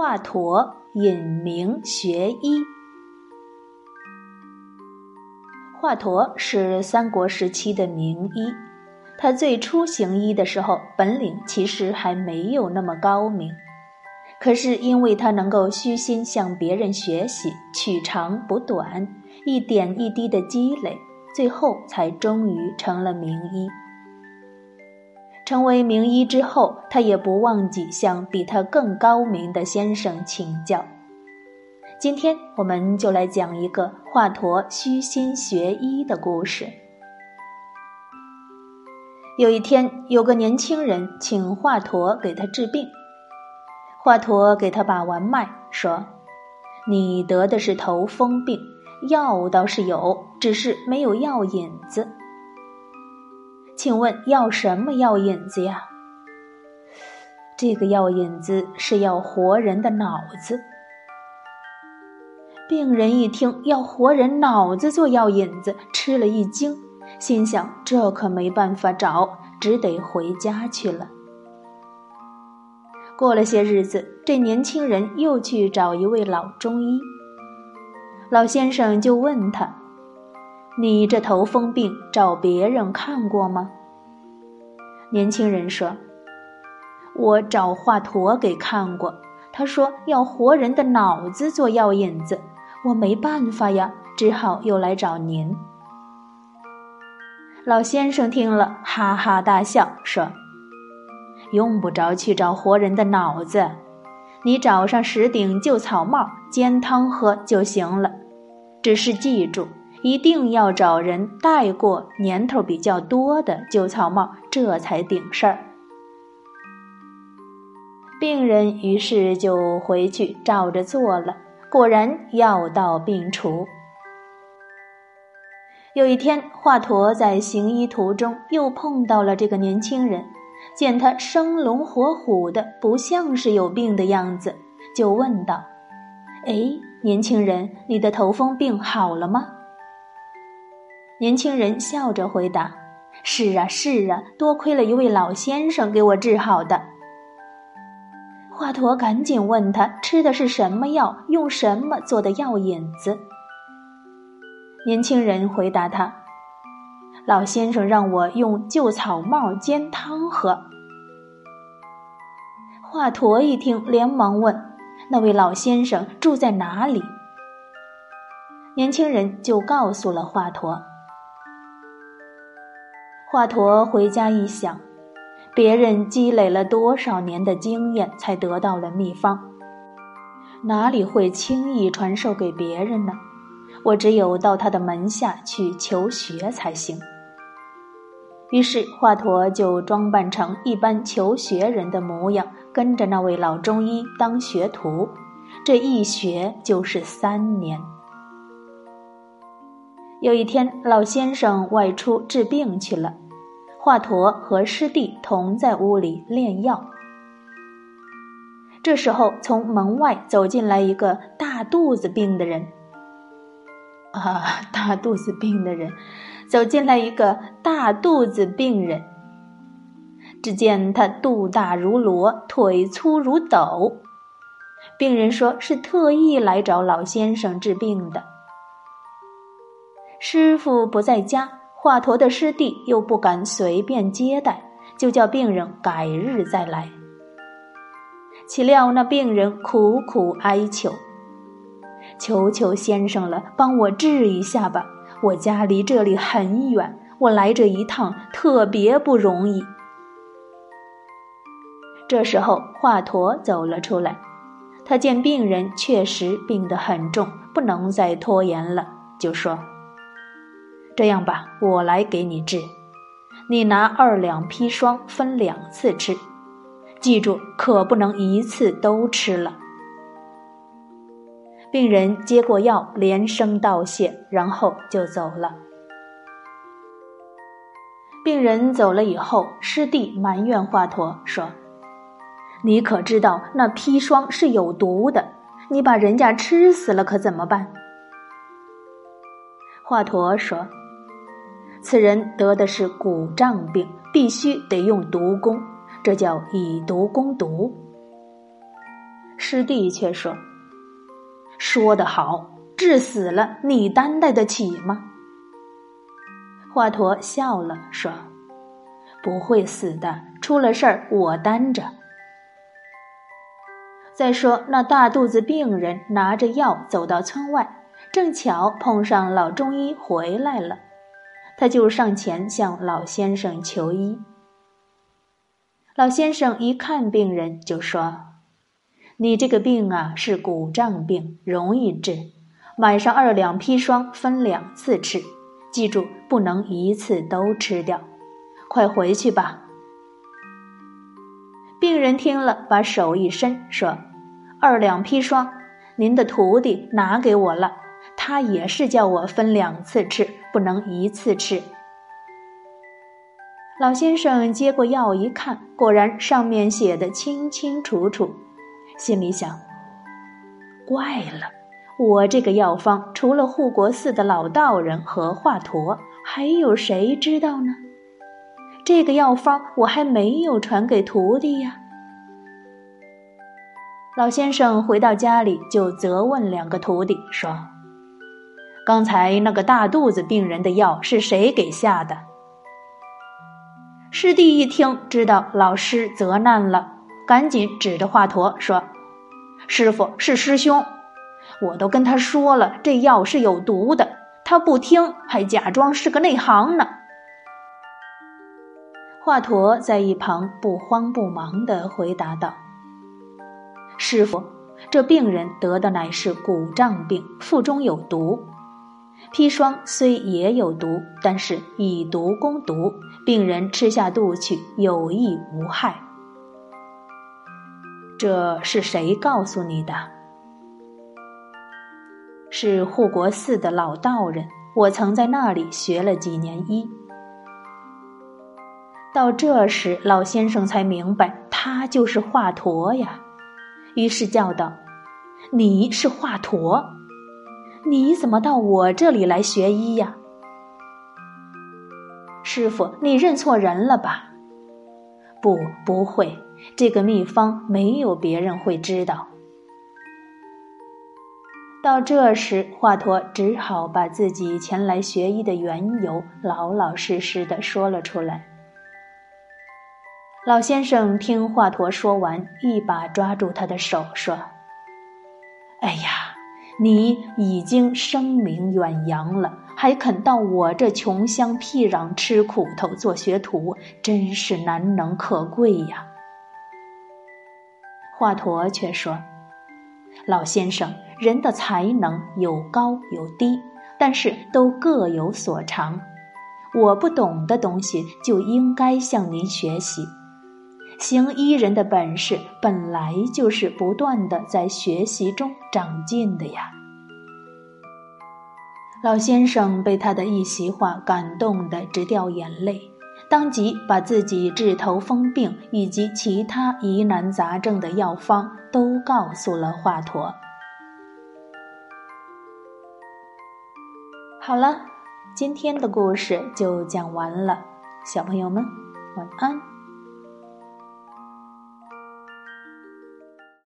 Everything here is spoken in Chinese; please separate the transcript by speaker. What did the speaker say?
Speaker 1: 华佗隐名学医。华佗是三国时期的名医，他最初行医的时候，本领其实还没有那么高明。可是因为他能够虚心向别人学习，取长补短，一点一滴的积累，最后才终于成了名医。成为名医之后，他也不忘记向比他更高明的先生请教。今天，我们就来讲一个华佗虚心学医的故事。有一天，有个年轻人请华佗给他治病，华佗给他把完脉，说：“你得的是头风病，药倒是有，只是没有药引子。”请问要什么药引子呀？这个药引子是要活人的脑子。病人一听要活人脑子做药引子，吃了一惊，心想这可没办法找，只得回家去了。过了些日子，这年轻人又去找一位老中医。老先生就问他。你这头风病找别人看过吗？年轻人说：“我找华佗给看过，他说要活人的脑子做药引子，我没办法呀，只好又来找您。”老先生听了，哈哈大笑，说：“用不着去找活人的脑子，你找上十顶旧草帽煎汤喝就行了，只是记住。”一定要找人戴过年头比较多的旧草帽，这才顶事儿。病人于是就回去照着做了，果然药到病除。有一天，华佗在行医途中又碰到了这个年轻人，见他生龙活虎的，不像是有病的样子，就问道：“哎，年轻人，你的头风病好了吗？”年轻人笑着回答：“是啊，是啊，多亏了一位老先生给我治好的。”华佗赶紧问他吃的是什么药，用什么做的药引子。年轻人回答他：“老先生让我用旧草帽煎汤喝。”华佗一听，连忙问：“那位老先生住在哪里？”年轻人就告诉了华佗。华佗回家一想，别人积累了多少年的经验才得到了秘方，哪里会轻易传授给别人呢？我只有到他的门下去求学才行。于是华佗就装扮成一般求学人的模样，跟着那位老中医当学徒，这一学就是三年。有一天，老先生外出治病去了，华佗和师弟同在屋里炼药。这时候，从门外走进来一个大肚子病的人。啊，大肚子病的人，走进来一个大肚子病人。只见他肚大如箩，腿粗如斗。病人说是特意来找老先生治病的。师傅不在家，华佗的师弟又不敢随便接待，就叫病人改日再来。岂料那病人苦苦哀求：“求求先生了，帮我治一下吧！我家离这里很远，我来这一趟特别不容易。”这时候，华佗走了出来，他见病人确实病得很重，不能再拖延了，就说。这样吧，我来给你治。你拿二两砒霜，分两次吃，记住可不能一次都吃了。病人接过药，连声道谢，然后就走了。病人走了以后，师弟埋怨华佗说：“你可知道那砒霜是有毒的？你把人家吃死了，可怎么办？”华佗说。此人得的是骨胀病，必须得用毒攻，这叫以毒攻毒。师弟却说：“说得好，治死了你担待得起吗？”华佗笑了，说：“不会死的，出了事儿我担着。再说那大肚子病人拿着药走到村外，正巧碰上老中医回来了，他就上前向老先生求医。老先生一看病人，就说。”你这个病啊是骨胀病，容易治。买上二两砒霜，分两次吃，记住不能一次都吃掉。快回去吧。病人听了，把手一伸，说：“二两砒霜，您的徒弟拿给我了，他也是叫我分两次吃，不能一次吃。”老先生接过药一看，果然上面写的清清楚楚。心里想：怪了，我这个药方除了护国寺的老道人和华佗，还有谁知道呢？这个药方我还没有传给徒弟呀。老先生回到家里，就责问两个徒弟说：“刚才那个大肚子病人的药是谁给下的？”师弟一听，知道老师责难了。赶紧指着华佗说：“师傅是师兄，我都跟他说了，这药是有毒的，他不听，还假装是个内行呢。”华佗在一旁不慌不忙地回答道：“师傅，这病人得的乃是骨胀病，腹中有毒。砒霜虽也有毒，但是以毒攻毒，病人吃下肚去有益无害。”这是谁告诉你的？是护国寺的老道人，我曾在那里学了几年医。到这时，老先生才明白，他就是华佗呀。于是叫道：“你是华佗？你怎么到我这里来学医呀？”师傅，你认错人了吧？不，不会。这个秘方没有别人会知道。到这时，华佗只好把自己前来学医的缘由老老实实的说了出来。老先生听华佗说完，一把抓住他的手，说：“哎呀，你已经声名远扬了，还肯到我这穷乡僻壤吃苦头做学徒，真是难能可贵呀。”华佗却说：“老先生，人的才能有高有低，但是都各有所长。我不懂的东西，就应该向您学习。行医人的本事，本来就是不断的在学习中长进的呀。”老先生被他的一席话感动得直掉眼泪。当即把自己治头风病以及其他疑难杂症的药方都告诉了华佗。好了，今天的故事就讲完了，小朋友们晚安。